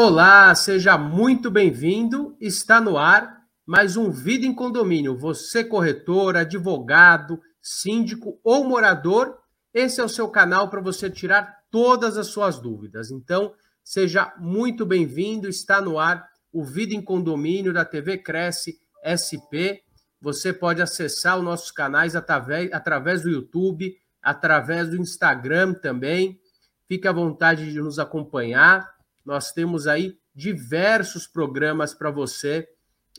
Olá, seja muito bem-vindo. Está no ar mais um Vida em Condomínio. Você, corretor, advogado, síndico ou morador, esse é o seu canal para você tirar todas as suas dúvidas. Então, seja muito bem-vindo. Está no ar o Vida em Condomínio da TV Cresce SP. Você pode acessar os nossos canais através, através do YouTube, através do Instagram também. Fique à vontade de nos acompanhar nós temos aí diversos programas para você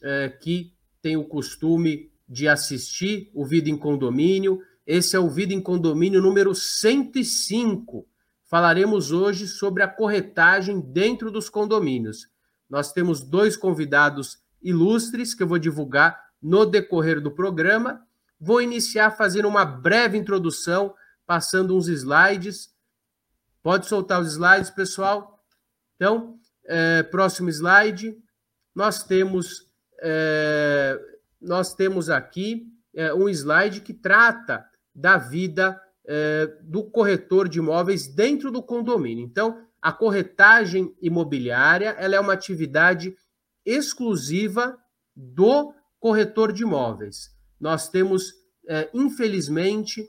é, que tem o costume de assistir o Vida em Condomínio. Esse é o Vida em Condomínio número 105. Falaremos hoje sobre a corretagem dentro dos condomínios. Nós temos dois convidados ilustres que eu vou divulgar no decorrer do programa. Vou iniciar fazendo uma breve introdução, passando uns slides. Pode soltar os slides, pessoal? Então, é, próximo slide, nós temos, é, nós temos aqui é, um slide que trata da vida é, do corretor de imóveis dentro do condomínio. Então, a corretagem imobiliária ela é uma atividade exclusiva do corretor de imóveis. Nós temos, é, infelizmente,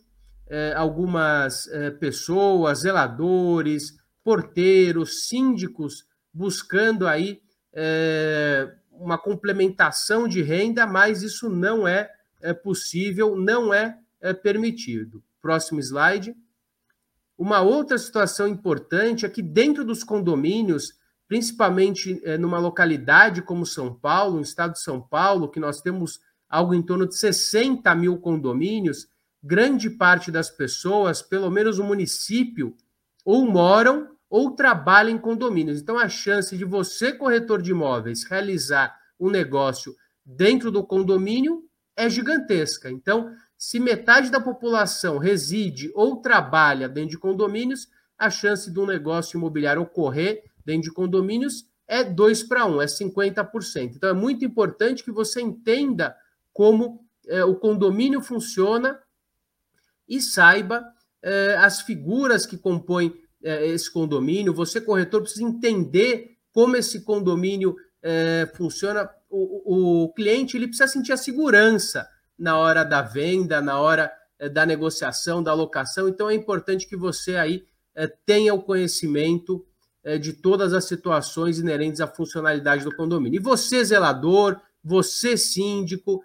é, algumas pessoas, zeladores, porteiros, síndicos buscando aí é, uma complementação de renda, mas isso não é, é possível, não é, é permitido. Próximo slide. Uma outra situação importante é que dentro dos condomínios, principalmente é, numa localidade como São Paulo, no estado de São Paulo, que nós temos algo em torno de 60 mil condomínios, grande parte das pessoas, pelo menos o município, ou moram ou trabalham em condomínios. Então, a chance de você, corretor de imóveis, realizar um negócio dentro do condomínio é gigantesca. Então, se metade da população reside ou trabalha dentro de condomínios, a chance de um negócio imobiliário ocorrer dentro de condomínios é 2 para 1, é 50%. Então, é muito importante que você entenda como é, o condomínio funciona e saiba é, as figuras que compõem é, esse condomínio, você, corretor, precisa entender como esse condomínio é, funciona. O, o, cliente ele precisa sentir a segurança na hora da venda, na hora da negociação, da locação. Então é importante que você aí tenha o conhecimento de todas as situações inerentes à funcionalidade do condomínio. E você, zelador, você, síndico,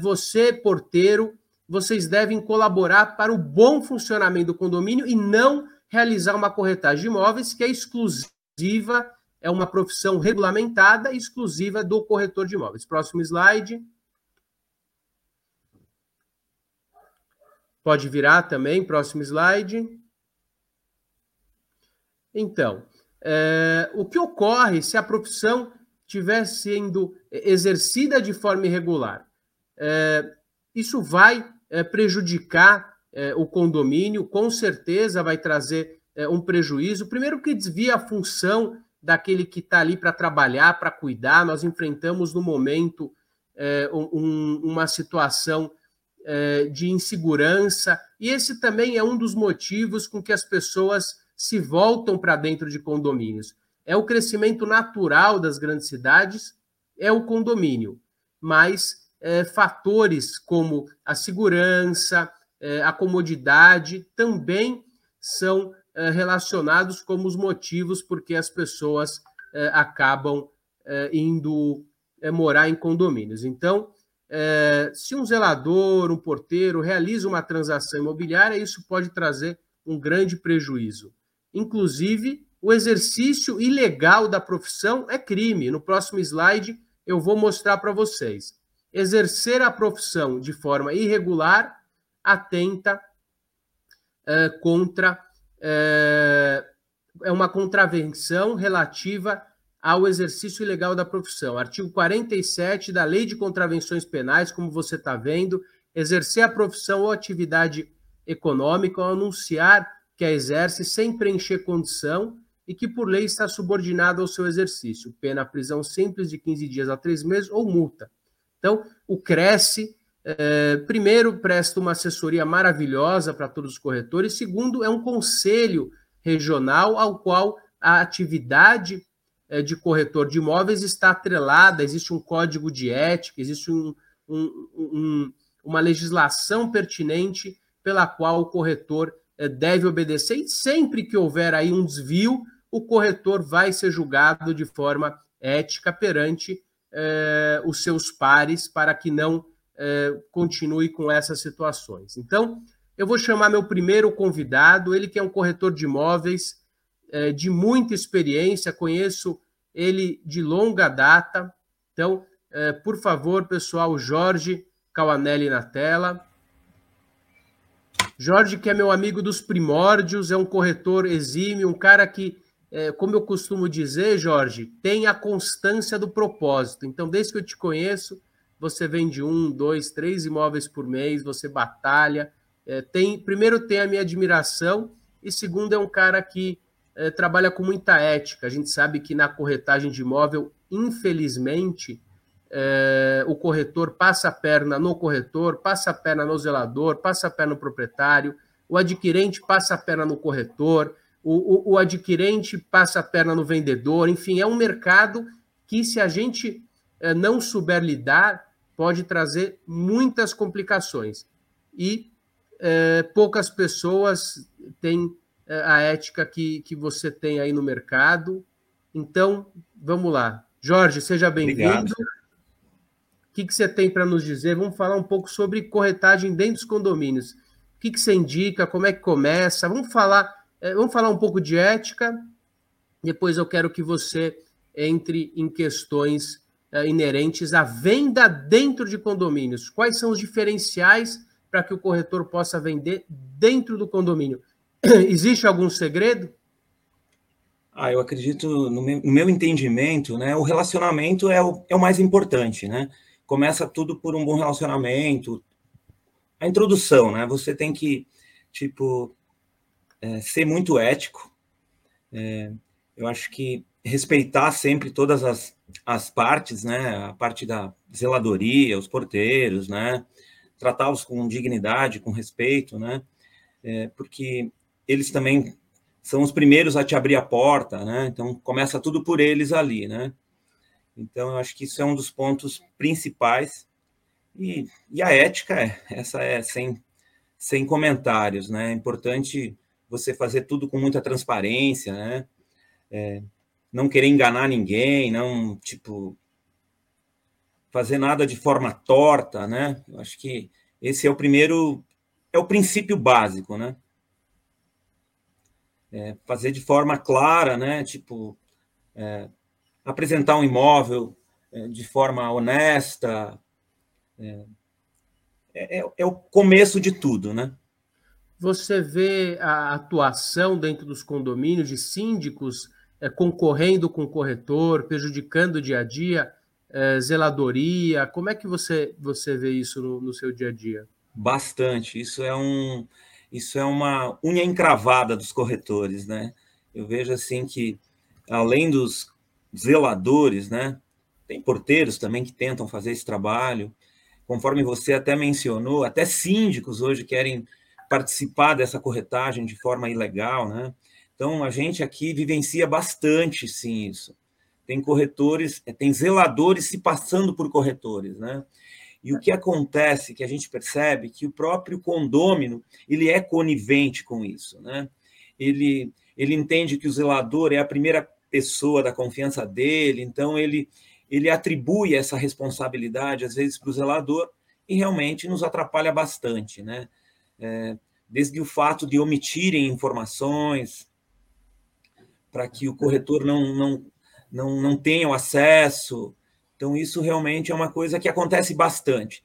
você, porteiro, vocês devem colaborar para o bom funcionamento do condomínio e não realizar uma corretagem de imóveis que é exclusiva, é uma profissão regulamentada exclusiva do corretor de imóveis. Próximo slide. Pode virar também, próximo slide. Então, é, o que ocorre se a profissão estiver sendo exercida de forma irregular? É, isso vai é, prejudicar é, o condomínio, com certeza vai trazer é, um prejuízo. Primeiro, que desvia a função daquele que está ali para trabalhar, para cuidar. Nós enfrentamos no momento é, um, uma situação é, de insegurança, e esse também é um dos motivos com que as pessoas se voltam para dentro de condomínios. É o crescimento natural das grandes cidades, é o condomínio, mas é, fatores como a segurança, é, a comodidade também são é, relacionados como os motivos porque as pessoas acabam indo morar em condomínios. Então, se um zelador, um porteiro realiza uma transação imobiliária, isso pode trazer um grande prejuízo. Inclusive, o exercício ilegal da profissão é crime. No próximo slide, eu vou mostrar para vocês. Exercer a profissão de forma irregular atenta contra. É, é uma contravenção relativa ao exercício ilegal da profissão. Artigo 47 da Lei de Contravenções Penais, como você está vendo, exercer a profissão ou atividade econômica ou anunciar que a exerce sem preencher condição e que por lei está subordinado ao seu exercício. Pena prisão simples de 15 dias a 3 meses ou multa. Então, o Cresce é, primeiro, presta uma assessoria maravilhosa para todos os corretores. Segundo, é um conselho regional ao qual a atividade é, de corretor de imóveis está atrelada, existe um código de ética, existe um, um, um, uma legislação pertinente pela qual o corretor é, deve obedecer, e sempre que houver aí um desvio, o corretor vai ser julgado de forma ética perante é, os seus pares para que não é, continue com essas situações. Então, eu vou chamar meu primeiro convidado, ele que é um corretor de imóveis é, de muita experiência, conheço ele de longa data. Então, é, por favor, pessoal, Jorge Cawanelli na tela. Jorge, que é meu amigo dos primórdios, é um corretor exímio, um cara que, é, como eu costumo dizer, Jorge, tem a constância do propósito. Então, desde que eu te conheço, você vende um, dois, três imóveis por mês, você batalha. É, tem, primeiro, tem a minha admiração, e segundo, é um cara que é, trabalha com muita ética. A gente sabe que na corretagem de imóvel, infelizmente, é, o corretor passa a perna no corretor, passa a perna no zelador, passa a perna no proprietário, o adquirente passa a perna no corretor, o, o, o adquirente passa a perna no vendedor, enfim, é um mercado que, se a gente é, não souber lidar, pode trazer muitas complicações. E é, poucas pessoas têm é, a ética que, que você tem aí no mercado. Então, vamos lá. Jorge, seja bem-vindo. O que, que você tem para nos dizer? Vamos falar um pouco sobre corretagem dentro dos condomínios. O que, que você indica? Como é que começa? Vamos falar, vamos falar um pouco de ética. Depois eu quero que você entre em questões é, inerentes à venda dentro de condomínios. Quais são os diferenciais para que o corretor possa vender dentro do condomínio? Existe algum segredo? Ah, eu acredito, no meu, no meu entendimento, né, o relacionamento é o, é o mais importante, né? começa tudo por um bom relacionamento. A introdução, né? Você tem que, tipo, é, ser muito ético. É, eu acho que respeitar sempre todas as, as partes, né? A parte da zeladoria, os porteiros, né? Tratá-los com dignidade, com respeito, né? É, porque eles também são os primeiros a te abrir a porta, né? Então começa tudo por eles ali, né? Então, eu acho que isso é um dos pontos principais. E, e a ética, é, essa é sem, sem comentários, né? É importante você fazer tudo com muita transparência, né? É, não querer enganar ninguém, não, tipo, fazer nada de forma torta, né? Eu acho que esse é o primeiro, é o princípio básico, né? É, fazer de forma clara, né? Tipo, é, apresentar um imóvel é, de forma honesta. É, é, é, o começo de tudo, né? Você vê a atuação dentro dos condomínios de síndicos é, concorrendo com o corretor, prejudicando o dia a dia, é, zeladoria. Como é que você, você vê isso no, no seu dia a dia? Bastante. Isso é um isso é uma unha encravada dos corretores, né? Eu vejo assim que além dos zeladores, né? Tem porteiros também que tentam fazer esse trabalho. Conforme você até mencionou, até síndicos hoje querem participar dessa corretagem de forma ilegal, né? Então a gente aqui vivencia bastante sim isso. Tem corretores, eh, tem zeladores se passando por corretores, né? E o que acontece, que a gente percebe, que o próprio condômino ele é conivente com isso, né? Ele ele entende que o zelador é a primeira pessoa da confiança dele, então ele, ele atribui essa responsabilidade, às vezes, para o zelador, e realmente nos atrapalha bastante, né? É, desde o fato de omitirem informações para que o corretor não, não, não, não tenha o acesso. Então, isso realmente é uma coisa que acontece bastante.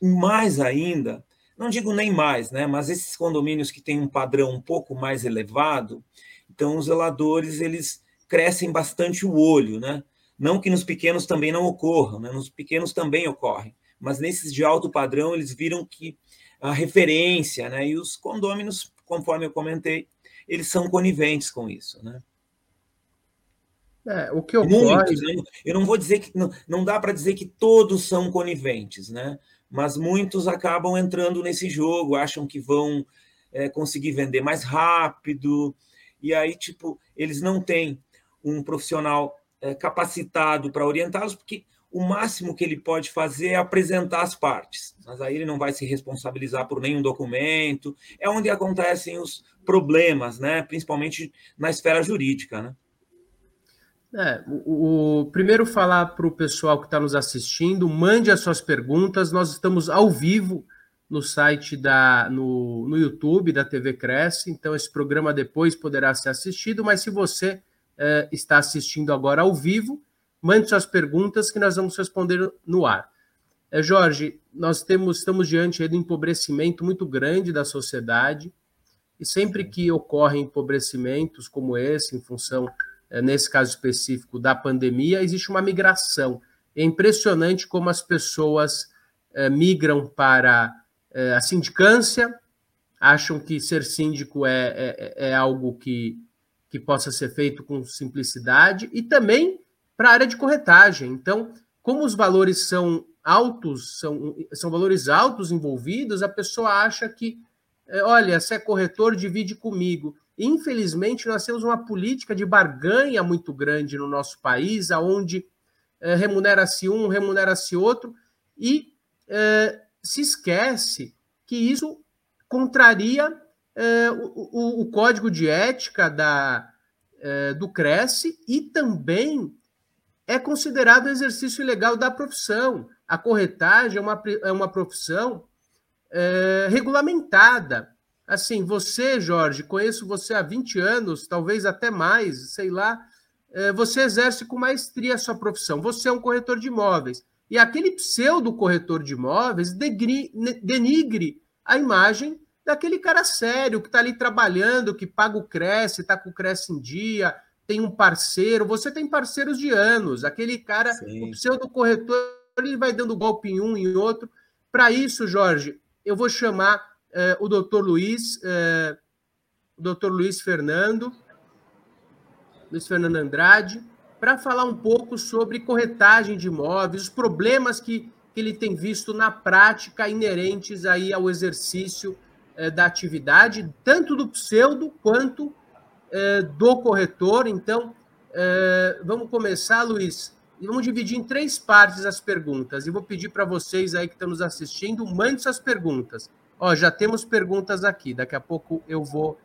Mais ainda, não digo nem mais, né? Mas esses condomínios que têm um padrão um pouco mais elevado, então os zeladores eles crescem bastante o olho, né? Não que nos pequenos também não ocorra, né? nos pequenos também ocorrem, mas nesses de alto padrão eles viram que a referência, né? E os condôminos, conforme eu comentei, eles são coniventes com isso, né? É, o que ocorre... Muitos, né? eu não vou dizer que não, não dá para dizer que todos são coniventes, né? Mas muitos acabam entrando nesse jogo, acham que vão é, conseguir vender mais rápido, e aí, tipo, eles não têm um profissional é, capacitado para orientá-los, porque o máximo que ele pode fazer é apresentar as partes, mas aí ele não vai se responsabilizar por nenhum documento. É onde acontecem os problemas, né? principalmente na esfera jurídica. Né? É, o, o, primeiro falar para o pessoal que está nos assistindo, mande as suas perguntas. Nós estamos ao vivo no site da no, no YouTube da TV Cresce, então esse programa depois poderá ser assistido, mas se você é, está assistindo agora ao vivo, mande suas perguntas que nós vamos responder no ar. É, Jorge, nós temos, estamos diante um empobrecimento muito grande da sociedade, e sempre que ocorrem empobrecimentos como esse, em função, é, nesse caso específico, da pandemia, existe uma migração. É impressionante como as pessoas é, migram para é, a sindicância, acham que ser síndico é, é, é algo que, que possa ser feito com simplicidade, e também para a área de corretagem. Então, como os valores são altos, são, são valores altos envolvidos, a pessoa acha que, é, olha, se é corretor, divide comigo. Infelizmente, nós temos uma política de barganha muito grande no nosso país, aonde é, remunera-se um, remunera-se outro, e é, se esquece que isso contraria é, o, o, o, código de ética da, é, do Cresce e também é considerado exercício ilegal da profissão. A corretagem é uma, é uma profissão é, regulamentada. Assim, você, Jorge, conheço você há 20 anos, talvez até mais, sei lá, é, você exerce com maestria a sua profissão. Você é um corretor de imóveis. E aquele pseudo corretor de imóveis degri, denigre a imagem daquele cara sério que está ali trabalhando, que paga o Cresce, está com o Cresce em dia, tem um parceiro, você tem parceiros de anos. Aquele cara, Sim. o pseudo corretor, ele vai dando golpe em um e em outro. Para isso, Jorge, eu vou chamar eh, o doutor Luiz, eh, o doutor Luiz Fernando, Luiz Fernando Andrade, para falar um pouco sobre corretagem de imóveis, os problemas que, que ele tem visto na prática inerentes aí ao exercício eh, da atividade, tanto do pseudo quanto é, do corretor. Então, é, vamos começar, Luiz. Vamos dividir em três partes as perguntas. E vou pedir para vocês aí que estão nos assistindo, mande suas perguntas. Ó, já temos perguntas aqui. Daqui a pouco eu vou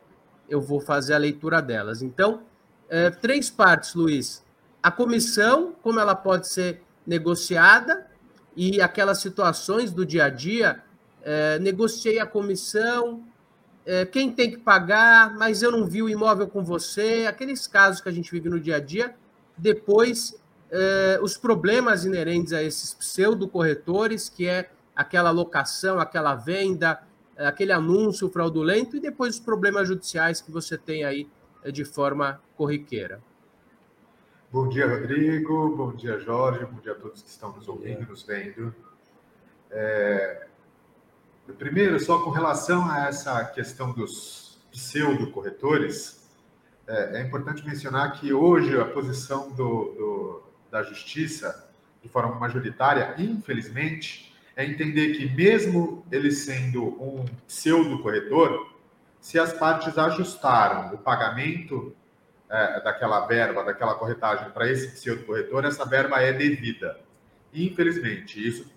eu vou fazer a leitura delas. Então, é, três partes, Luiz. A comissão, como ela pode ser negociada e aquelas situações do dia a dia. Negociei a comissão, é, quem tem que pagar, mas eu não vi o imóvel com você, aqueles casos que a gente vive no dia a dia. Depois, é, os problemas inerentes a esses pseudo-corretores, que é aquela locação, aquela venda, aquele anúncio fraudulento, e depois os problemas judiciais que você tem aí é, de forma corriqueira. Bom dia, Rodrigo. Bom dia, Jorge. Bom dia a todos que estão nos ouvindo, nos vendo. É, Primeiro, só com relação a essa questão dos pseudo-corretores, é, é, importante mencionar que hoje a posição do, do, da justiça, de forma majoritária, infelizmente, é entender que, mesmo ele sendo um pseudo-corretor, se as partes ajustaram o pagamento é, daquela verba, daquela corretagem para esse pseudo-corretor, essa verba é devida. Infelizmente, isso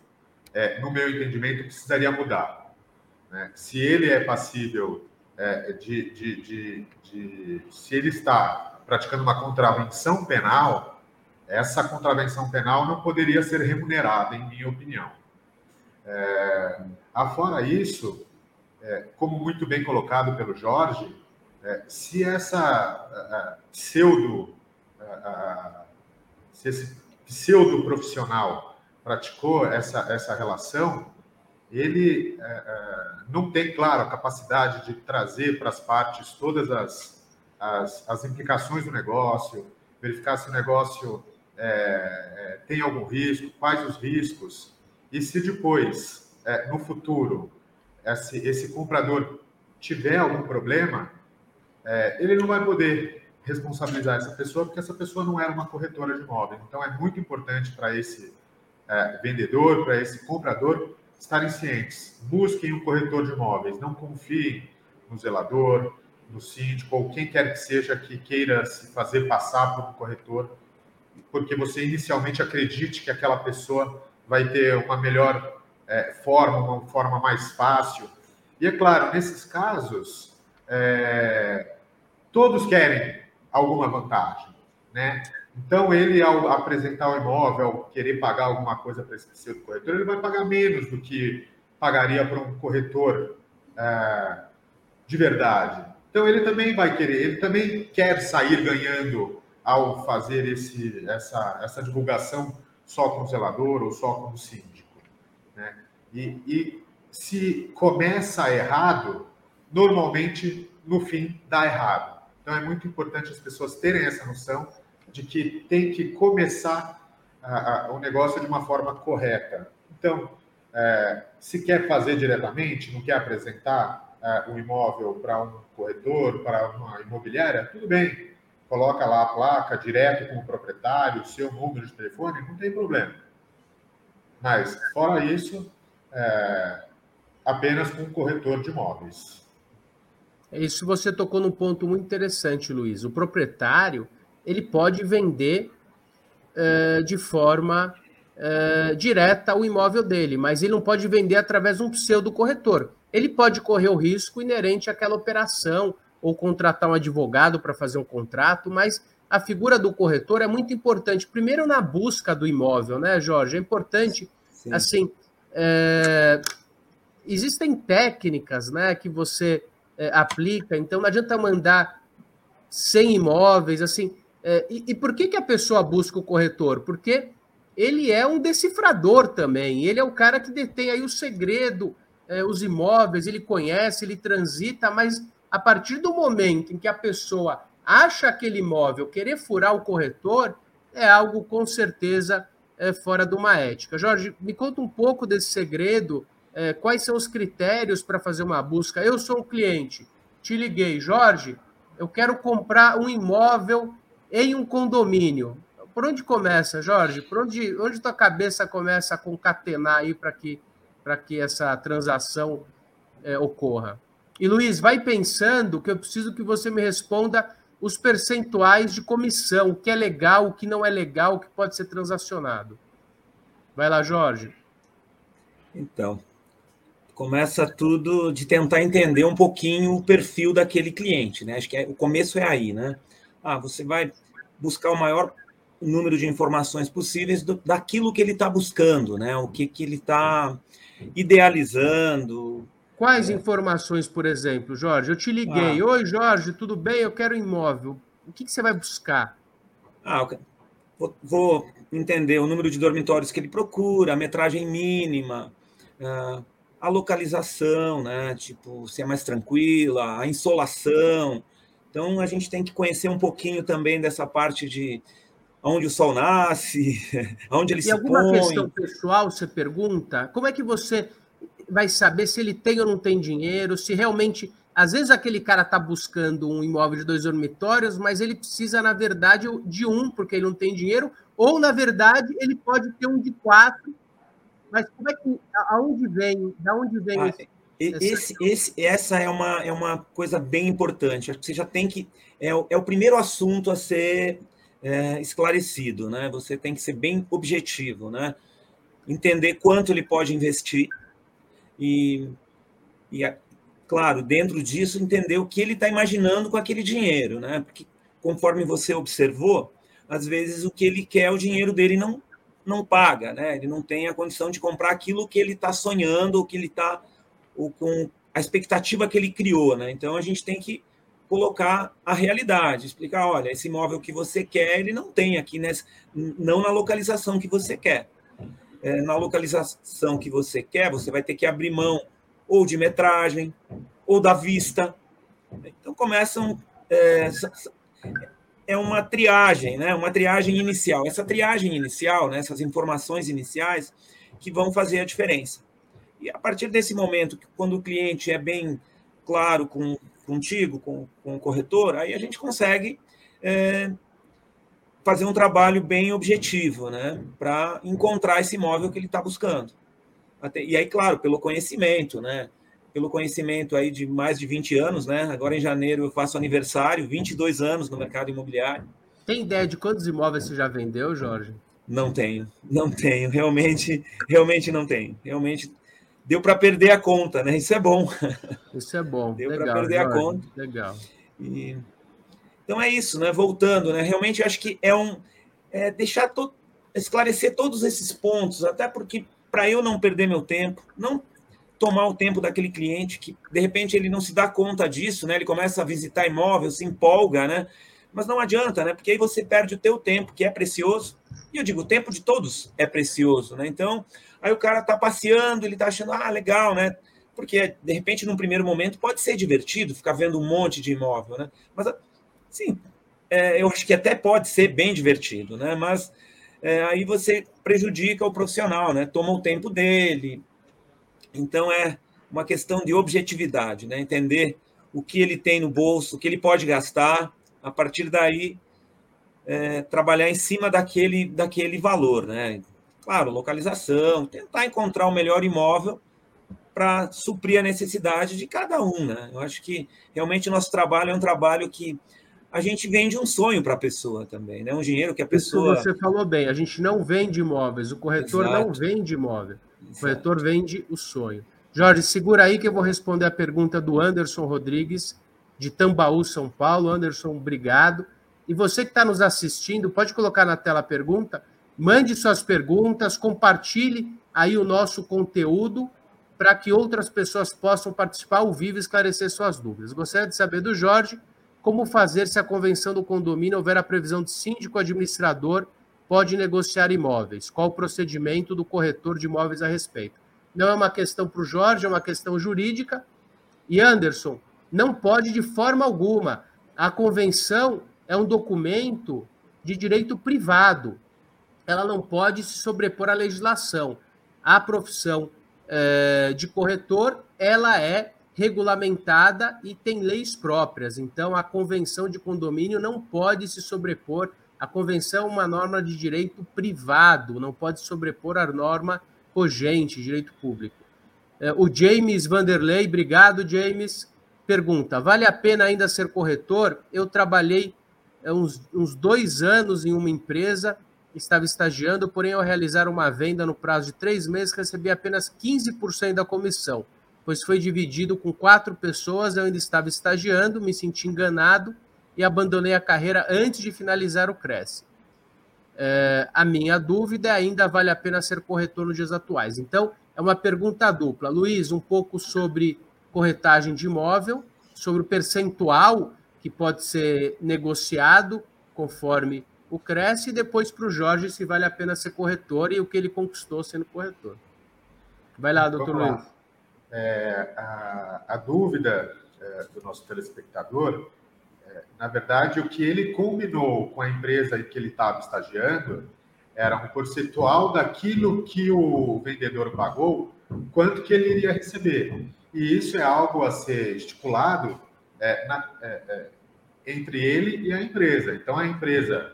é, no meu entendimento, precisaria mudar. Né? Se ele é passível é, de, de, de, de, Se ele está praticando uma contravenção penal, essa contravenção penal não poderia ser remunerada, em minha opinião. É, afora isso, é, como muito bem colocado pelo Jorge, é, se essa pseudo, se esse pseudo profissional praticou essa, essa relação, ele é, é, não tem, claro, a capacidade de trazer para as partes todas as, as, as implicações do negócio, verificar se o negócio é, é tem algum risco, quais os riscos, e se depois, é, no futuro, esse, esse comprador tiver algum problema, é, ele não vai poder responsabilizar essa pessoa, porque essa pessoa não era uma corretora de imóveis. Então, é muito importante para esse é, vendedor, para esse comprador, estarem cientes. Busquem um corretor de imóveis, não confiem no zelador, no síndico ou quem quer que seja que queira se fazer passar por um corretor porque você inicialmente acredite que aquela pessoa vai ter uma melhor é, forma, uma forma mais fácil. E é claro, nesses casos, é, todos querem alguma vantagem, né? Então, ele, ao apresentar o imóvel, querer pagar alguma coisa para esse pseudo corretor, ele vai pagar menos do que pagaria para um corretor é, de verdade. Então, ele também vai querer, ele também quer sair ganhando ao fazer esse, essa, essa divulgação só com o zelador ou só com o síndico. Né? E, e se começa errado, normalmente no fim dá errado. Então é muito importante as pessoas terem essa noção de que tem que começar o negócio de uma forma correta. Então, é, se quer fazer diretamente, não quer apresentar é, um imóvel para um corretor, para uma imobiliária, tudo bem. Coloca lá a placa direto com o proprietário, seu número de telefone, não tem problema. Mas, fora isso, é, apenas com um corretor de imóveis. Isso você tocou num ponto muito interessante, Luiz. O proprietário ele pode vender uh, de forma uh, direta o imóvel dele, mas ele não pode vender através de um pseudo corretor. Ele pode correr o risco inerente àquela operação ou contratar um advogado para fazer um contrato, mas a figura do corretor é muito importante. Primeiro na busca do imóvel, né, Jorge? É importante, Sim. assim, é... existem técnicas, né, que você é, aplica. Então não adianta mandar 100 imóveis, assim. É, e, e, por que, que a pessoa busca o corretor? Porque ele é um decifrador também. Ele é o cara que detém aí o segredo, é, os imóveis, ele conhece, ele transita, mas a partir do momento em que a pessoa acha aquele imóvel, querer furar o corretor, é algo com certeza é, fora de uma ética. Jorge, me conta um pouco desse segredo. Quais são os critérios para fazer uma busca? Eu sou um cliente, te liguei, Jorge, eu quero comprar um imóvel em um condomínio. Por onde começa, Jorge? Por onde, onde tua cabeça começa a concatenar aí para que, que essa transação é, ocorra? E Luiz, vai pensando que eu preciso que você me responda os percentuais de comissão, o que é legal, o que não é legal, o que pode ser transacionado. Vai lá, Jorge. Então, começa tudo de tentar entender um pouquinho o perfil daquele cliente, né? Acho que é, o começo é aí, né? Ah, você vai buscar o maior número de informações possíveis do, daquilo que ele está buscando, né? O que, que ele está idealizando. Quais é. informações, por exemplo, Jorge? Eu te liguei. Ah. Oi, Jorge, tudo bem? Eu quero imóvel. O que, que você vai buscar? Ah, vou, vou, entender o número de dormitórios que ele procura, a metragem mínima, uh, a localização, né? Tipo, se é mais tranquila, a insolação. Então a gente tem que conhecer um pouquinho também dessa parte de onde o sol nasce, onde ele e se põe. E alguma questão pessoal, você pergunta? Como é que você vai saber se ele tem ou não tem dinheiro, se realmente às vezes aquele cara está buscando um imóvel de dois dormitórios, mas ele precisa, na verdade, de um, porque ele não tem dinheiro, ou, na verdade, ele pode ter um de quatro mas como é que, aonde vem, da onde vem ah, esse, esse, esse, essa é uma, é uma coisa bem importante. Acho que você já tem que. É, é o primeiro assunto a ser é, esclarecido, né? Você tem que ser bem objetivo, né? Entender quanto ele pode investir e, e claro, dentro disso, entender o que ele está imaginando com aquele dinheiro, né? Porque, conforme você observou, às vezes o que ele quer, o dinheiro dele não, não paga, né? Ele não tem a condição de comprar aquilo que ele está sonhando, o que ele está com a expectativa que ele criou, né? Então a gente tem que colocar a realidade, explicar, olha, esse imóvel que você quer, ele não tem aqui, nessa, não na localização que você quer. É, na localização que você quer, você vai ter que abrir mão ou de metragem ou da vista. Então começam é, é uma triagem, né? Uma triagem inicial. Essa triagem inicial, né? essas informações iniciais que vão fazer a diferença. E a partir desse momento, quando o cliente é bem claro com, contigo, com, com o corretor, aí a gente consegue é, fazer um trabalho bem objetivo, né? Para encontrar esse imóvel que ele está buscando. Até, e aí, claro, pelo conhecimento, né? pelo conhecimento aí de mais de 20 anos, né? Agora em janeiro eu faço aniversário, 22 anos no mercado imobiliário. Tem ideia de quantos imóveis você já vendeu, Jorge? Não tenho, não tenho. Realmente, realmente não tenho. Realmente deu para perder a conta, né? Isso é bom. Isso é bom. Deu para perder Jorge. a conta. Legal. E... Então é isso, né? Voltando, né? Realmente acho que é um é deixar to... esclarecer todos esses pontos, até porque para eu não perder meu tempo, não tomar o tempo daquele cliente que de repente ele não se dá conta disso, né? Ele começa a visitar imóvel, se empolga, né? Mas não adianta, né? Porque aí você perde o teu tempo, que é precioso. E eu digo, o tempo de todos é precioso, né? Então, aí o cara tá passeando, ele tá achando, ah, legal, né? Porque, de repente, num primeiro momento, pode ser divertido ficar vendo um monte de imóvel, né? Mas, sim, é, eu acho que até pode ser bem divertido, né? Mas é, aí você prejudica o profissional, né? Toma o tempo dele. Então, é uma questão de objetividade, né? Entender o que ele tem no bolso, o que ele pode gastar, a partir daí é, trabalhar em cima daquele, daquele valor, né? Claro, localização, tentar encontrar o melhor imóvel para suprir a necessidade de cada um, né? Eu acho que realmente o nosso trabalho é um trabalho que a gente vende um sonho para a pessoa também, né? Um dinheiro que a pessoa. Isso você falou bem, a gente não vende imóveis, o corretor Exato. não vende imóvel. O corretor vende o sonho. Jorge, segura aí que eu vou responder a pergunta do Anderson Rodrigues de Tambaú, São Paulo. Anderson, obrigado. E você que está nos assistindo, pode colocar na tela a pergunta, mande suas perguntas, compartilhe aí o nosso conteúdo para que outras pessoas possam participar ao vivo e esclarecer suas dúvidas. Gostaria de saber do Jorge como fazer se a convenção do condomínio houver a previsão de síndico administrador pode negociar imóveis. Qual o procedimento do corretor de imóveis a respeito? Não é uma questão para o Jorge, é uma questão jurídica. E Anderson, não pode de forma alguma. A convenção é um documento de direito privado. Ela não pode se sobrepor à legislação. A profissão é, de corretor, ela é regulamentada e tem leis próprias. Então, a convenção de condomínio não pode se sobrepor. A convenção é uma norma de direito privado, não pode sobrepor a norma cogente, direito público. É, o James Vanderlei, obrigado, James. Pergunta: vale a pena ainda ser corretor? Eu trabalhei uns, uns dois anos em uma empresa, estava estagiando, porém, ao realizar uma venda no prazo de três meses, recebi apenas 15% da comissão, pois foi dividido com quatro pessoas. Eu ainda estava estagiando, me senti enganado e abandonei a carreira antes de finalizar o Cresce. É, a minha dúvida é ainda vale a pena ser corretor nos dias atuais. Então, é uma pergunta dupla. Luiz, um pouco sobre corretagem de imóvel, sobre o percentual que pode ser negociado conforme o Cresce, e depois para o Jorge se vale a pena ser corretor e o que ele conquistou sendo corretor. Vai lá, doutor Luiz. É, a, a, dúvida é, do nosso telespectador, é, na verdade, o que ele combinou com a empresa em que ele estava estagiando era um percentual daquilo que o vendedor pagou, quanto que ele iria receber. E isso é algo a ser estipulado é, na, é, é, entre ele e a empresa. Então, a empresa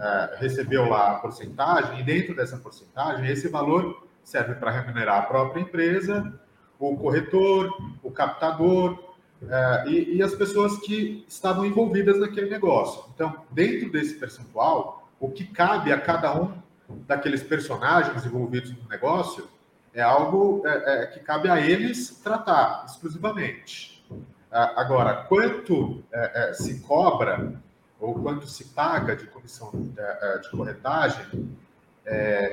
é, recebeu lá a porcentagem, e dentro dessa porcentagem, esse valor serve para remunerar a própria empresa, o corretor, o captador é, e, e as pessoas que estavam envolvidas naquele negócio. Então, dentro desse percentual, o que cabe a cada um daqueles personagens envolvidos no negócio é algo é, é, que cabe a eles tratar exclusivamente. Ah, agora, quanto é, é, se cobra ou quanto se paga de comissão é, de corretagem,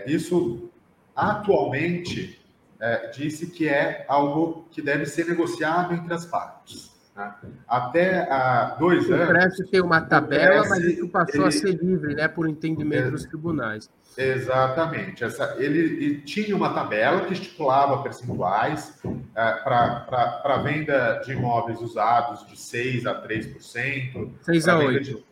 isso atualmente disse que é algo que deve ser negociado entre as partes. Né? Até há dois anos. Parece ter uma tabela, mas isso passou ele, a ser livre, né, por entendimento dos tribunais. Exatamente. Essa, ele, ele, tinha uma tabela que estipulava percentuais é, para venda de imóveis usados de 6% a 3%. 6 a 8%.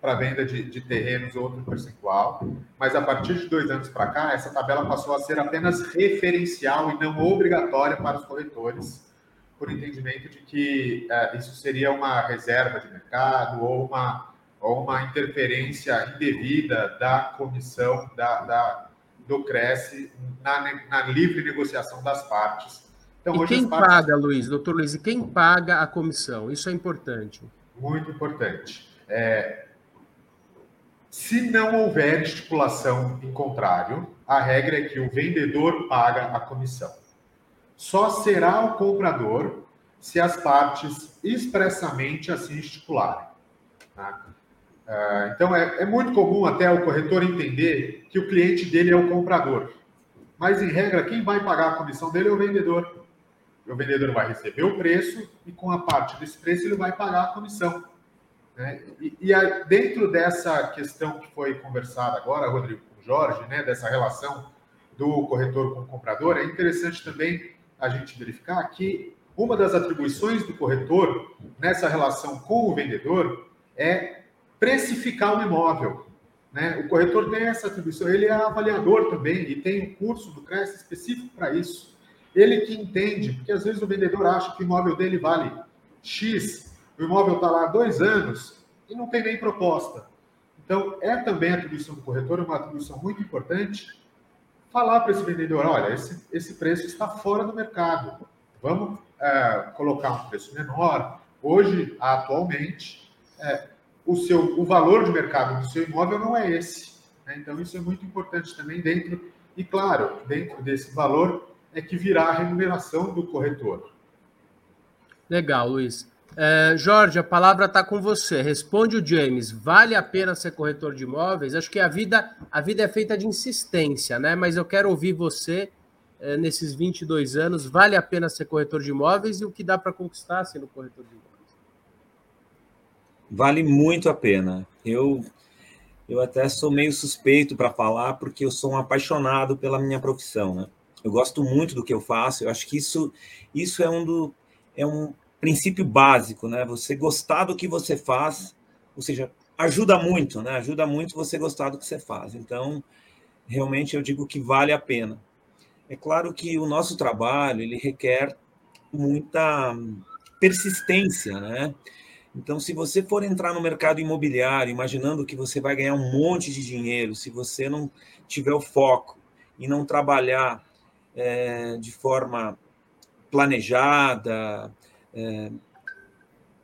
Para venda de, de terrenos, outro percentual. Mas a partir de dois anos para cá, essa tabela passou a ser apenas referencial e não obrigatória para os corretores, por entendimento de que é, isso seria uma reserva de mercado ou uma ou uma interferência indevida da comissão da, da do Cresce na, na, livre negociação das partes. Então, e quem partes... paga, Luiz, doutor Luiz, e quem paga a comissão? Isso é importante. Muito importante. É, Se não houver estipulação em contrário, a regra é que o vendedor paga a comissão. Só será o comprador se as partes expressamente assim estipularem. Tá? Ah, então, é, é muito comum até o corretor entender que o cliente dele é o comprador. Mas, em regra, quem vai pagar a comissão dele é o vendedor. O vendedor vai receber o preço e, com a parte desse preço, ele vai pagar a comissão. Né? E, e a, dentro dessa questão que foi conversada agora, Rodrigo, com o Jorge, né, dessa relação do corretor com o comprador, é interessante também a gente verificar que uma das atribuições do corretor nessa relação com o vendedor é precificar o imóvel. Né? O corretor tem essa atribuição, ele é avaliador também e tem um curso do CRES específico para isso. Ele que entende, porque às vezes o vendedor acha que o imóvel dele vale X, o imóvel está lá há dois anos e não tem nem proposta. Então, é também a atribuição do corretor, uma atribuição muito importante, falar para esse vendedor, olha, esse, esse preço está fora do mercado, vamos é, colocar um preço menor. Hoje, atualmente, é, o, seu, o valor de mercado do seu imóvel não é esse. Né? Então, isso é muito importante também dentro, e claro, dentro desse valor é que virá a remuneração do corretor. Legal, Luiz. É, Jorge, a palavra está com você. Responde o James. Vale a pena ser corretor de imóveis? Acho que a vida, a vida é feita de insistência, né? Mas eu quero ouvir você é, nesses 22 anos. Vale a pena ser corretor de imóveis e o que dá para conquistar sendo corretor de imóveis? vale muito a pena. Eu, eu até sou meio suspeito para falar, porque eu sou um apaixonado pela minha profissão. Né? Eu gosto muito do que eu faço, eu acho que isso, isso é, um do, é um princípio básico, né? Você gostar do que você faz, ou seja, ajuda muito, né? Ajuda muito você gostar do que você faz. Então, realmente eu digo que vale a pena. É claro que o nosso trabalho ele requer muita persistência, né? Então, se você for entrar no mercado imobiliário imaginando que você vai ganhar um monte de dinheiro, se você não tiver o foco e não trabalhar é, de forma planejada, é,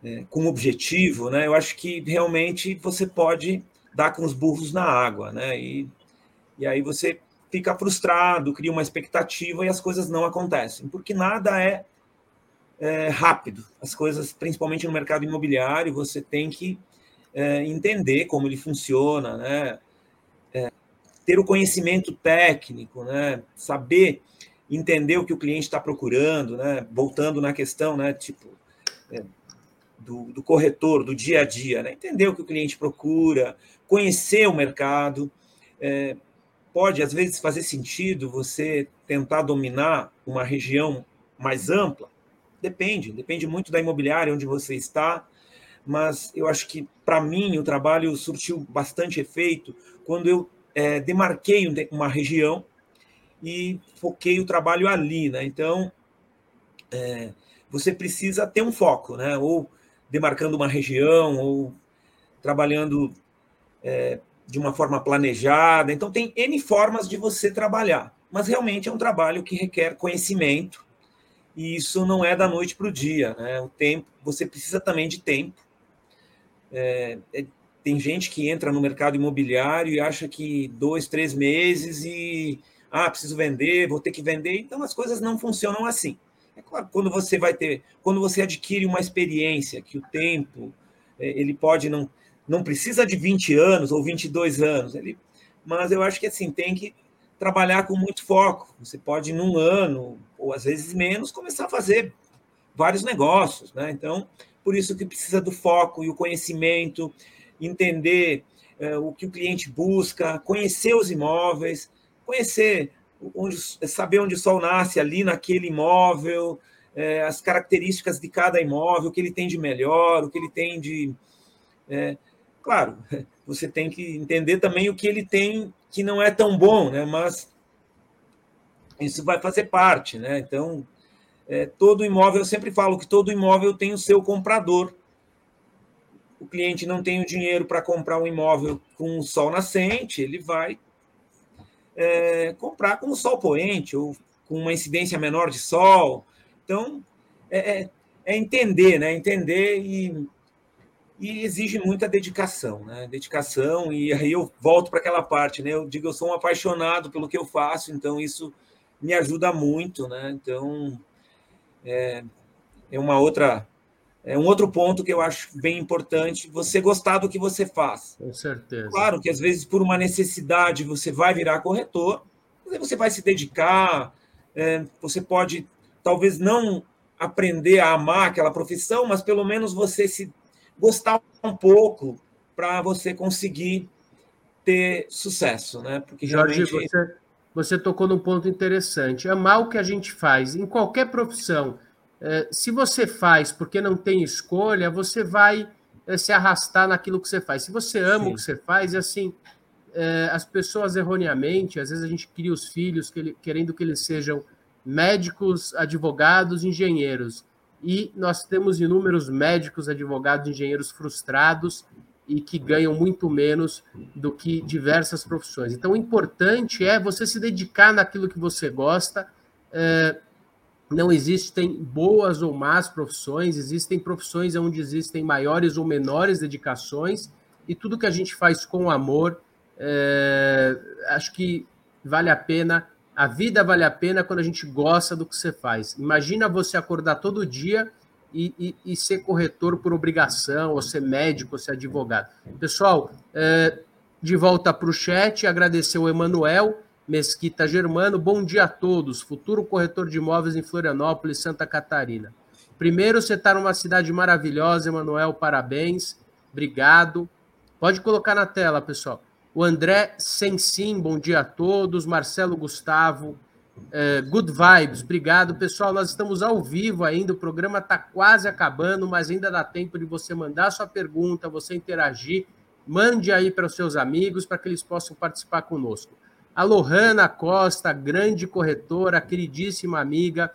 é, com objetivo, né? Eu acho que realmente você pode dar com os burros na água, né? E, e aí você fica frustrado, cria uma expectativa e as coisas não acontecem, porque nada é é, rápido. As coisas, principalmente no mercado imobiliário, você tem que é, entender como ele funciona, né? É, ter o conhecimento técnico, né? saber entender o que o cliente está procurando, né? voltando na questão, né? tipo, é, do, do, corretor, do dia a dia, né? entender o que o cliente procura, conhecer o mercado. É, pode, às vezes, fazer sentido você tentar dominar uma região mais ampla, Depende, depende muito da imobiliária onde você está, mas eu acho que, para mim, o trabalho surtiu bastante efeito quando eu é, demarquei uma região e foquei o trabalho ali, né? Então, é, você precisa ter um foco, né? Ou demarcando uma região, ou trabalhando é, de uma forma planejada. Então, tem N formas de você trabalhar, mas realmente é um trabalho que requer conhecimento e isso não é da noite para o dia, né? O tempo, você precisa também de tempo. É, é, tem gente que entra no mercado imobiliário e acha que dois, três meses e ah, preciso vender, vou ter que vender. Então as coisas não funcionam assim. É claro, quando você vai ter, quando você adquire uma experiência que o tempo é, ele pode não não precisa de 20 anos ou 22 anos, ele, mas eu acho que assim tem que trabalhar com muito foco. Você pode, num ano, ou às vezes menos, começar a fazer vários negócios. Né? Então, por isso que precisa do foco e o conhecimento, entender é, o que o cliente busca, conhecer os imóveis, conhecer, onde, saber onde o sol nasce ali naquele imóvel, é, as características de cada imóvel, o que ele tem de melhor, o que ele tem de. É, claro, você tem que entender também o que ele tem que não é tão bom, né? Mas isso vai fazer parte, né? Então, é, todo imóvel, eu sempre falo que todo imóvel tem o seu comprador. O cliente não tem o dinheiro para comprar um imóvel com o sol nascente, ele vai é, comprar com sol poente ou com uma incidência menor de sol. Então, é, é, é entender, né? Entender e, e exige muita dedicação, né? Dedicação, e aí eu volto para aquela parte, né? Eu digo, eu sou um apaixonado pelo que eu faço, então isso me ajuda muito, né? Então, é, é uma outra é um outro ponto que eu acho bem importante, você gostar do que você faz. Com certeza. Claro que às vezes por uma necessidade você vai virar corretor, você vai se dedicar, é, você pode talvez não aprender a amar aquela profissão, mas pelo menos você se gostar um pouco para você conseguir ter sucesso, né? Porque Jorge, realmente... você, você tocou num ponto interessante. Amar o que a gente faz em qualquer profissão. É, se você faz porque não tem escolha, você vai é, se arrastar naquilo que você faz. Se você ama Sim. o que você faz, e assim, é, as pessoas erroneamente, às vezes a gente cria os filhos querendo que eles sejam médicos, advogados, engenheiros. E nós temos inúmeros médicos, advogados, engenheiros frustrados e que ganham muito menos do que diversas profissões. Então, o importante é você se dedicar naquilo que você gosta. Não existem boas ou más profissões, existem profissões onde existem maiores ou menores dedicações, e tudo que a gente faz com amor, é, acho que vale a pena a vida vale a pena quando a gente gosta do que você faz. Imagina você acordar todo dia e, e, e ser corretor por obrigação, ou ser médico, ou ser advogado. Pessoal, é, de volta para o chat, agradecer o Emanuel Mesquita Germano. Bom dia a todos. Futuro corretor de imóveis em Florianópolis, Santa Catarina. Primeiro, você está numa cidade maravilhosa, Emanuel, parabéns. Obrigado. Pode colocar na tela, pessoal o André Sensim, bom dia a todos, Marcelo Gustavo, é, Good Vibes, obrigado. Pessoal, nós estamos ao vivo ainda, o programa está quase acabando, mas ainda dá tempo de você mandar sua pergunta, você interagir, mande aí para os seus amigos para que eles possam participar conosco. A Lohana Costa, grande corretora, queridíssima amiga,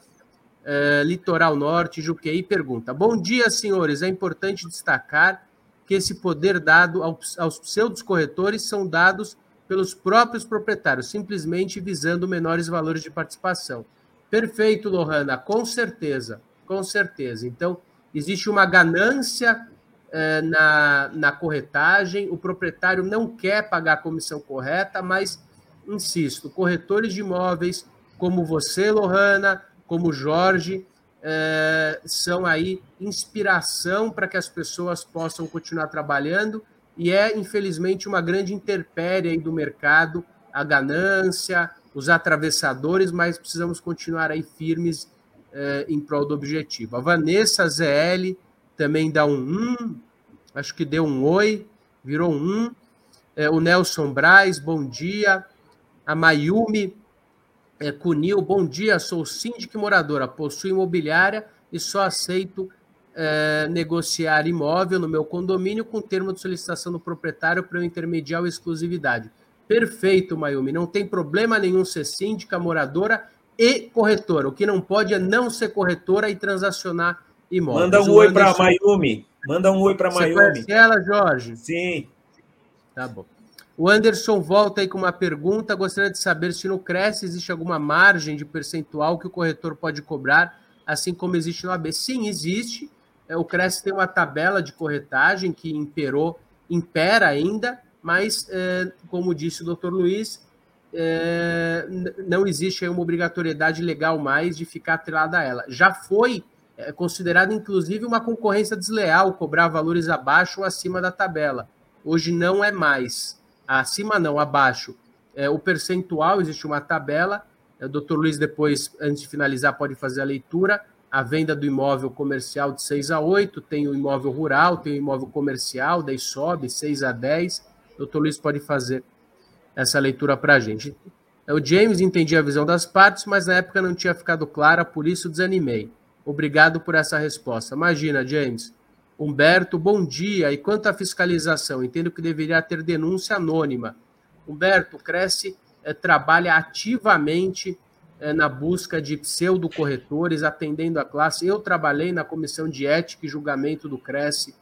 é, Litoral Norte, Juqueí, pergunta: Bom dia, senhores. É importante destacar que esse poder dado aos, pseudos corretores são dados pelos próprios proprietários, simplesmente visando menores valores de participação. Perfeito, Lohana, com certeza, com certeza. Então, existe uma ganância eh, na, na corretagem, o proprietário não quer pagar a comissão correta, mas, insisto, corretores de imóveis como você, Lohana, como Jorge, é, são aí inspiração para que as pessoas possam continuar trabalhando e é, infelizmente, uma grande intempérie do mercado, a ganância, os atravessadores, mas precisamos continuar aí firmes é, em prol do objetivo. A Vanessa ZL também dá um um, acho que deu um oi, virou um. É, o Nelson Braz, bom dia. A Mayumi é, Cunil, bom dia, sou síndica moradora, possuo imobiliária e só aceito é, negociar imóvel no meu condomínio com termo de solicitação do proprietário para eu intermediar a exclusividade. Perfeito, Mayumi, não tem problema nenhum ser síndica, moradora e corretora. O que não pode é não ser corretora e transacionar imóveis. Manda um oi para Mayumi. Manda um oi para Mayumi. Você ela, Jorge? Sim. Tá bom. O Anderson volta aí com uma pergunta. Gostaria de saber se no Cresce existe alguma margem de percentual que o corretor pode cobrar, assim como existe no AB. Sim, existe. É, o Cresce tem uma tabela de corretagem que imperou, impera ainda, mas, é, como disse o doutor Luiz, é, não existe uma obrigatoriedade legal mais de ficar atrelada a ela. Já foi considerada, inclusive, uma concorrência desleal cobrar valores abaixo ou acima da tabela. Hoje não é mais acima não, abaixo, é, o percentual, existe uma tabela, é, o doutor Luiz depois, antes de finalizar, pode fazer a leitura, a venda do imóvel comercial de 6 a 8, tem o imóvel rural, tem o imóvel comercial, daí sobe 6 a 10, o doutor Luiz pode fazer essa leitura para a gente. O James entendia a visão das partes, mas na época não tinha ficado clara, por isso desanimei. Obrigado por essa resposta. Imagina, James, Humberto, bom dia. E quanto à fiscalização, entendo que deveria ter denúncia anônima. Humberto, Cresce é, trabalha ativamente é, na busca de pseudo-corretores, atendendo a classe. Eu trabalhei na comissão de ética e julgamento do Cresce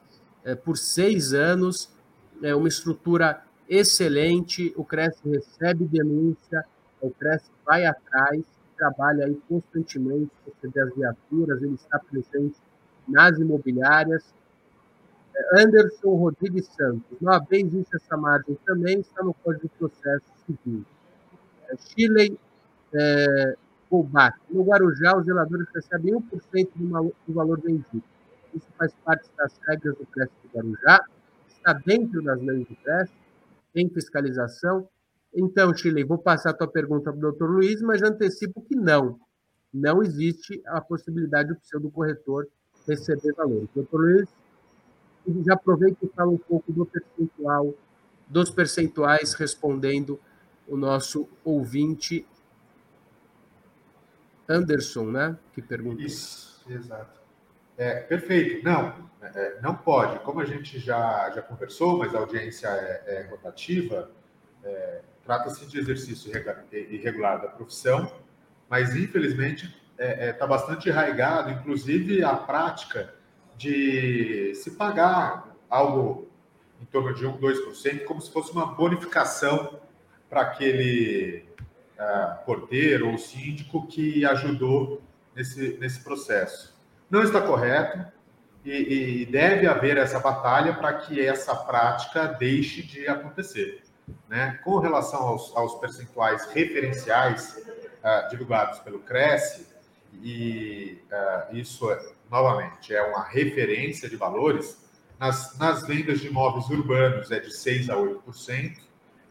é, por seis anos, é uma estrutura excelente. O Cresce recebe denúncia, o Cresce vai atrás, trabalha aí constantemente, receber as viaturas, ele está presente nas imobiliárias Anderson Rodrigues Santos. Vez existe essa margem também, está no Código de Processo Civil. É, Chile é, Colbach. No Guarujá, os zeladores recebem 1% do, do valor vendido. Isso faz parte das regras do crédito do Guarujá, está dentro das leis do crédito, tem fiscalização. Então, Chile, vou passar a tua pergunta para o doutor Luiz, mas antecipo que não. Não existe a possibilidade do pseudo corretor receber valores. Doutor Luiz, já aproveita e fala um pouco do percentual, dos percentuais, respondendo o nosso ouvinte Anderson, né? Que pergunta. Isso, exato. É, perfeito. Não, é, é, não pode. Como a gente já, já conversou, mas a audiência é, é rotativa, é, trata-se de exercício irregular da profissão, mas infelizmente está é, bastante arraigado, inclusive a prática de se pagar algo em torno de 1, 2%, como se fosse uma bonificação para aquele uh, porteiro ou síndico que ajudou nesse, nesse processo. Não está correto e, e deve haver essa batalha para que essa prática deixe de acontecer. Né? Com relação aos, aos percentuais referenciais uh, divulgados pelo Cresce, e uh, isso, novamente, é uma referência de valores, nas, nas vendas de imóveis urbanos é de 6% a 8%,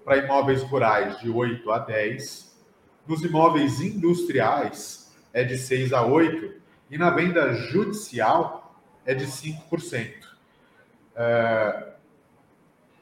para imóveis rurais de 8% a 10%, nos imóveis industriais é de 6% a 8%, e na venda judicial é de 5%. Uh,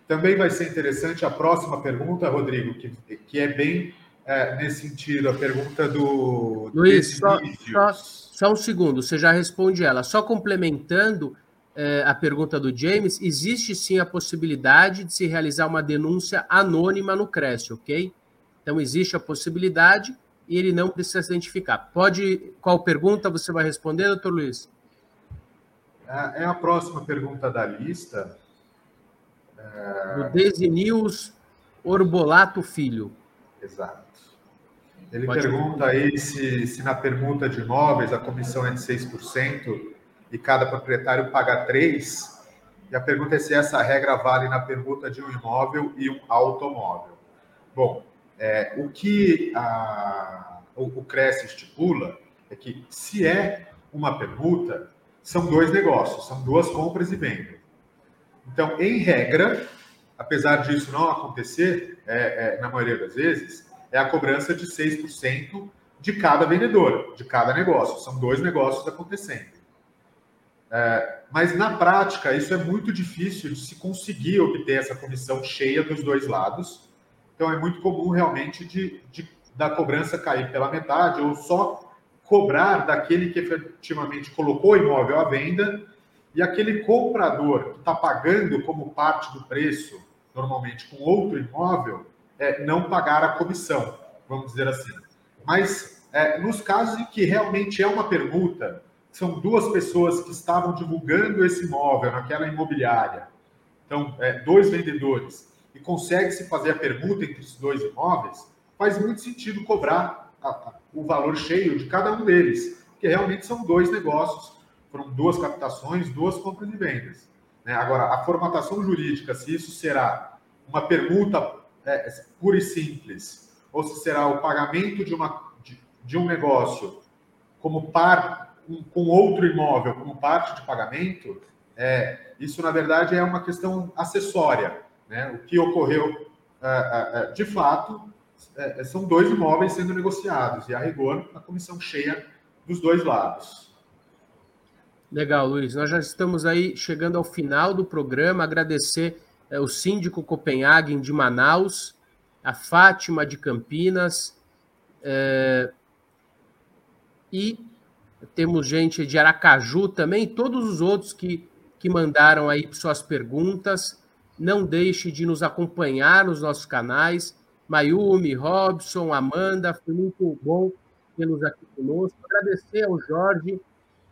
também vai ser interessante a próxima pergunta, Rodrigo, que, que é bem é, nesse sentido, a pergunta do. Luiz, só, só, só, um segundo, você já responde ela. Só complementando é, a pergunta do James, existe sim a possibilidade de se realizar uma denúncia anônima no CRES, ok? Então, existe a possibilidade e ele não precisa se identificar. Pode. Qual pergunta você vai responder, doutor Luiz? É, é a próxima pergunta da lista. Do Desinils Orbolato Filho. Exato. Ele Pode pergunta aí se, se na permuta de imóveis a comissão é de 6% e cada proprietário paga 3%. E a pergunta é se essa regra vale na permuta de um imóvel e um automóvel. Bom, é, o que a, o, o CRES estipula é que se é uma permuta, são dois negócios, são duas compras e vendas. Então, em regra, apesar disso não acontecer, é, é, na maioria das vezes, é a cobrança de 6% de cada vendedor, de cada negócio. São dois negócios acontecendo. É, mas na prática, isso é muito difícil de se conseguir obter essa comissão cheia dos dois lados. Então, é muito comum realmente de, de da cobrança cair pela metade ou só cobrar daquele que efetivamente colocou o imóvel à venda e aquele comprador que está pagando como parte do preço, normalmente com outro imóvel, é, não pagar a comissão, vamos dizer assim. Mas é, nos casos em que realmente é uma permuta, são duas pessoas que estavam divulgando esse imóvel naquela imobiliária, então, é, dois vendedores, e consegue-se fazer a permuta entre os dois imóveis, faz muito sentido cobrar a, a, o valor cheio de cada um deles, porque realmente são dois negócios foram duas captações, duas compras e vendas. Né? Agora, a formatação jurídica, se isso será uma permuta é, pura e simples, ou se será o pagamento de, uma, de, de um negócio como par, um, com outro imóvel como parte de pagamento, é, isso, na verdade, é uma questão acessória. Né? O que ocorreu, é, é, é de fato, é, são dois imóveis sendo negociados, e a rigor, a comissão cheia dos dois lados. Legal, Luiz. Nós já estamos aí chegando ao final do programa. Agradecer é, o síndico Copenhagen de Manaus, a Fátima de Campinas, é, e temos gente de Aracaju também, todos os outros que, que mandaram aí suas perguntas. Não deixe de nos acompanhar nos nossos canais. Mayumi, Robson, Amanda, foi muito bom tê-los aqui conosco. Agradecer ao Jorge,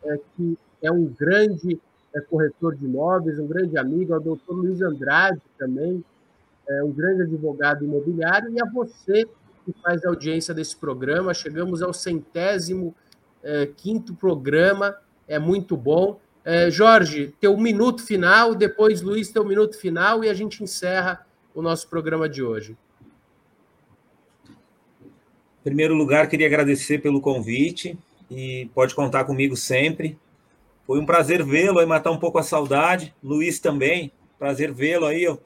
é, que é um grande é, corretor de imóveis, um grande amigo, ao doutor Luiz Andrade também, é um grande advogado imobiliário, e a você que faz a audiência desse programa. Chegamos ao centésimo é, quinto programa, é muito bom. É, Jorge, teu minuto final, depois Luiz, teu minuto final, e a gente encerra o nosso programa de hoje. Em primeiro lugar, queria agradecer pelo convite e pode contar comigo sempre. Foi um prazer vê-lo e matar um pouco a saudade. Luiz também, prazer vê-lo aí. Eu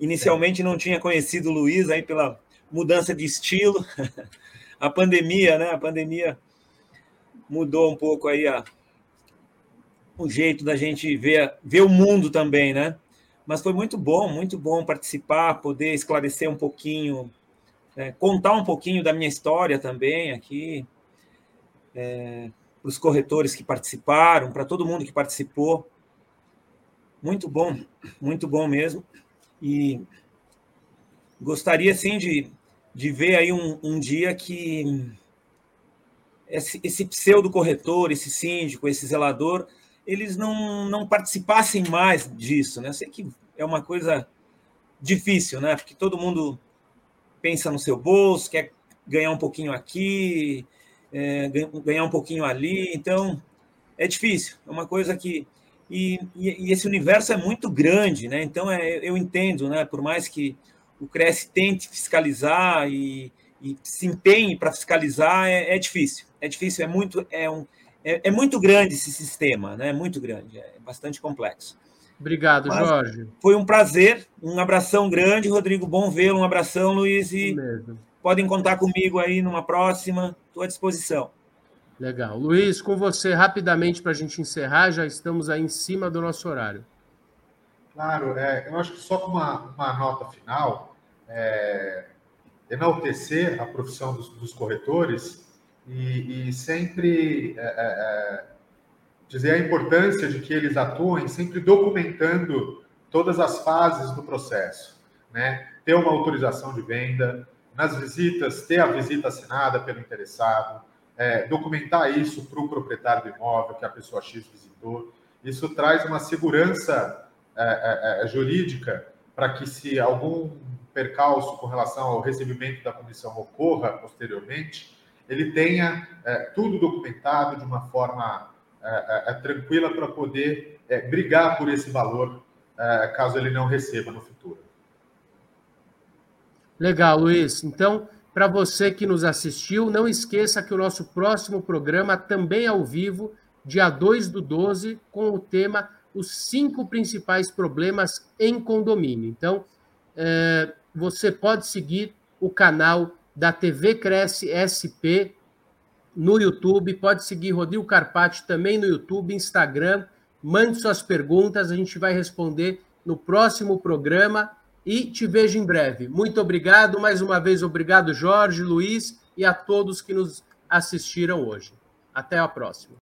inicialmente não tinha conhecido o Luiz aí pela mudança de estilo. A pandemia, né? A pandemia mudou um pouco aí a, o jeito da gente ver, ver o mundo também, né? Mas foi muito bom, muito bom participar, poder esclarecer um pouquinho é, contar um pouquinho da minha história também aqui, é, para os corretores que participaram, para todo mundo que participou. Muito bom, muito bom mesmo. E gostaria, sim, de, de ver aí um, um dia que esse, esse pseudo-corretor, esse síndico, esse zelador, eles não, não participassem mais disso, né? Eu sei que é uma coisa difícil, né? Porque todo mundo pensa no seu bolso, quer ganhar um pouquinho aqui, é, ganhar um pouquinho ali. Então, é difícil. É uma coisa que. E, e, e esse universo é muito grande, né? Então, é, eu entendo, né? Por mais que o Cresce tente fiscalizar e, e se empenhe para fiscalizar, é, é, difícil. É difícil, é muito, é, um, é, é muito grande esse sistema, né? É muito grande, é bastante complexo. Obrigado, Mas Jorge. Foi um prazer, um abração grande, Rodrigo. Bom vê-lo, um abração, Luiz. E podem contar comigo aí numa próxima, estou à disposição. Legal. Luiz, com você rapidamente para a gente encerrar, já estamos aí em cima do nosso horário. Claro, é, eu acho que só com uma, uma nota final, é, enaltecer a profissão dos, dos corretores e, e sempre é, é, é dizer a importância de que eles atuem sempre documentando todas as fases do processo, né? Ter uma autorização de venda, nas visitas, ter a visita assinada pelo interessado, é, documentar isso para o proprietário do imóvel que a pessoa X visitou. Isso traz uma segurança é, é, é jurídica para que, se algum percalço com relação ao recebimento da comissão ocorra posteriormente, ele tenha é, tudo documentado de uma forma é, tranquila para poder brigar por esse valor caso ele não receba no futuro. Legal, Luiz. Então, para você que nos assistiu, não esqueça que o nosso próximo programa também é ao vivo, dia 2 do 12, com o tema Os cinco principais problemas em condomínio. Então, é, você pode seguir o canal da TV Cresce SP no YouTube. Pode seguir Rodrigo Carpati também no YouTube, Instagram. Mande suas perguntas, a gente vai responder no próximo programa e te vejo em breve. Muito obrigado, mais uma vez, obrigado, Jorge, Luiz e a todos que nos assistiram hoje. Até a próxima.